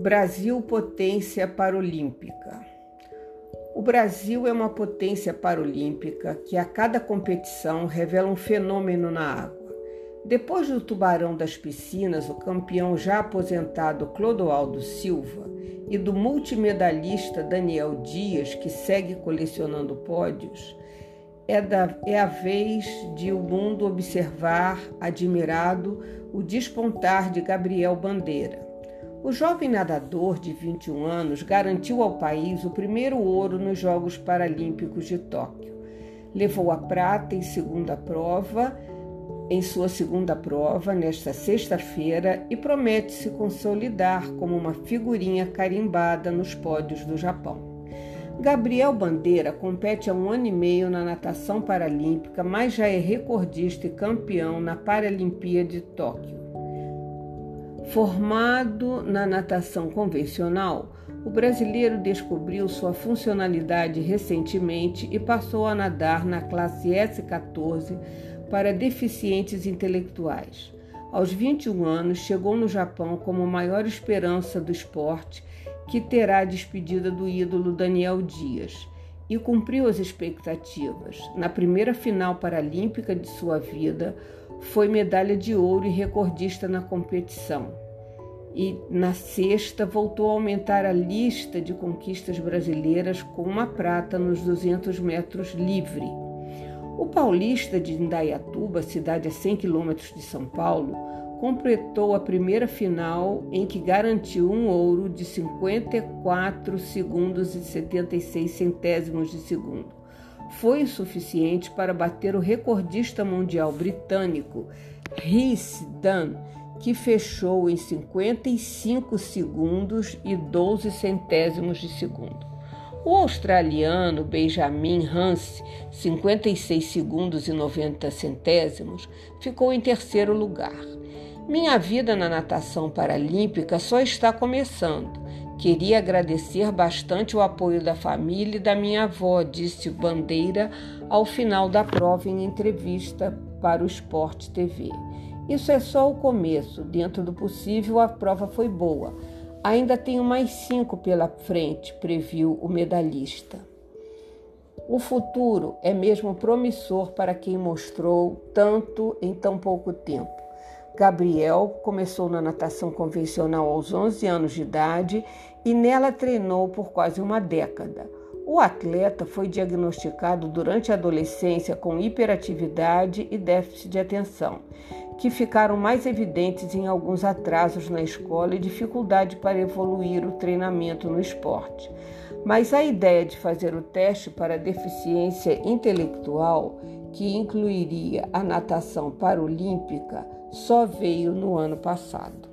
Brasil potência paralímpica. O Brasil é uma potência paralímpica que a cada competição revela um fenômeno na água. Depois do tubarão das piscinas, o campeão já aposentado Clodoaldo Silva e do multimedalista Daniel Dias, que segue colecionando pódios, é, da, é a vez de o mundo observar, admirado, o despontar de Gabriel Bandeira. O jovem nadador de 21 anos garantiu ao país o primeiro ouro nos Jogos Paralímpicos de Tóquio. Levou a prata em segunda prova, em sua segunda prova nesta sexta-feira e promete se consolidar como uma figurinha carimbada nos pódios do Japão. Gabriel Bandeira compete há um ano e meio na natação paralímpica, mas já é recordista e campeão na Paralimpíada de Tóquio. Formado na natação convencional, o brasileiro descobriu sua funcionalidade recentemente e passou a nadar na classe S14 para deficientes intelectuais. Aos 21 anos, chegou no Japão como maior esperança do esporte que terá a despedida do ídolo Daniel Dias e cumpriu as expectativas. Na primeira final paralímpica de sua vida, foi medalha de ouro e recordista na competição. E na sexta voltou a aumentar a lista de conquistas brasileiras com uma prata nos 200 metros livre. O paulista de Indaiatuba, cidade a 100 quilômetros de São Paulo, completou a primeira final em que garantiu um ouro de 54 segundos e 76 centésimos de segundo. Foi suficiente para bater o recordista mundial britânico Rhys Dunn, que fechou em 55 segundos e 12 centésimos de segundo. O australiano Benjamin Hans, 56 segundos e 90 centésimos, ficou em terceiro lugar. Minha vida na natação paralímpica só está começando. Queria agradecer bastante o apoio da família e da minha avó, disse Bandeira ao final da prova em entrevista para o Esporte TV. Isso é só o começo. Dentro do possível, a prova foi boa. Ainda tenho mais cinco pela frente, previu o medalhista. O futuro é mesmo promissor para quem mostrou tanto em tão pouco tempo. Gabriel começou na natação convencional aos 11 anos de idade e nela treinou por quase uma década. O atleta foi diagnosticado durante a adolescência com hiperatividade e déficit de atenção, que ficaram mais evidentes em alguns atrasos na escola e dificuldade para evoluir o treinamento no esporte. Mas a ideia de fazer o teste para deficiência intelectual, que incluiria a natação paralímpica, só veio no ano passado.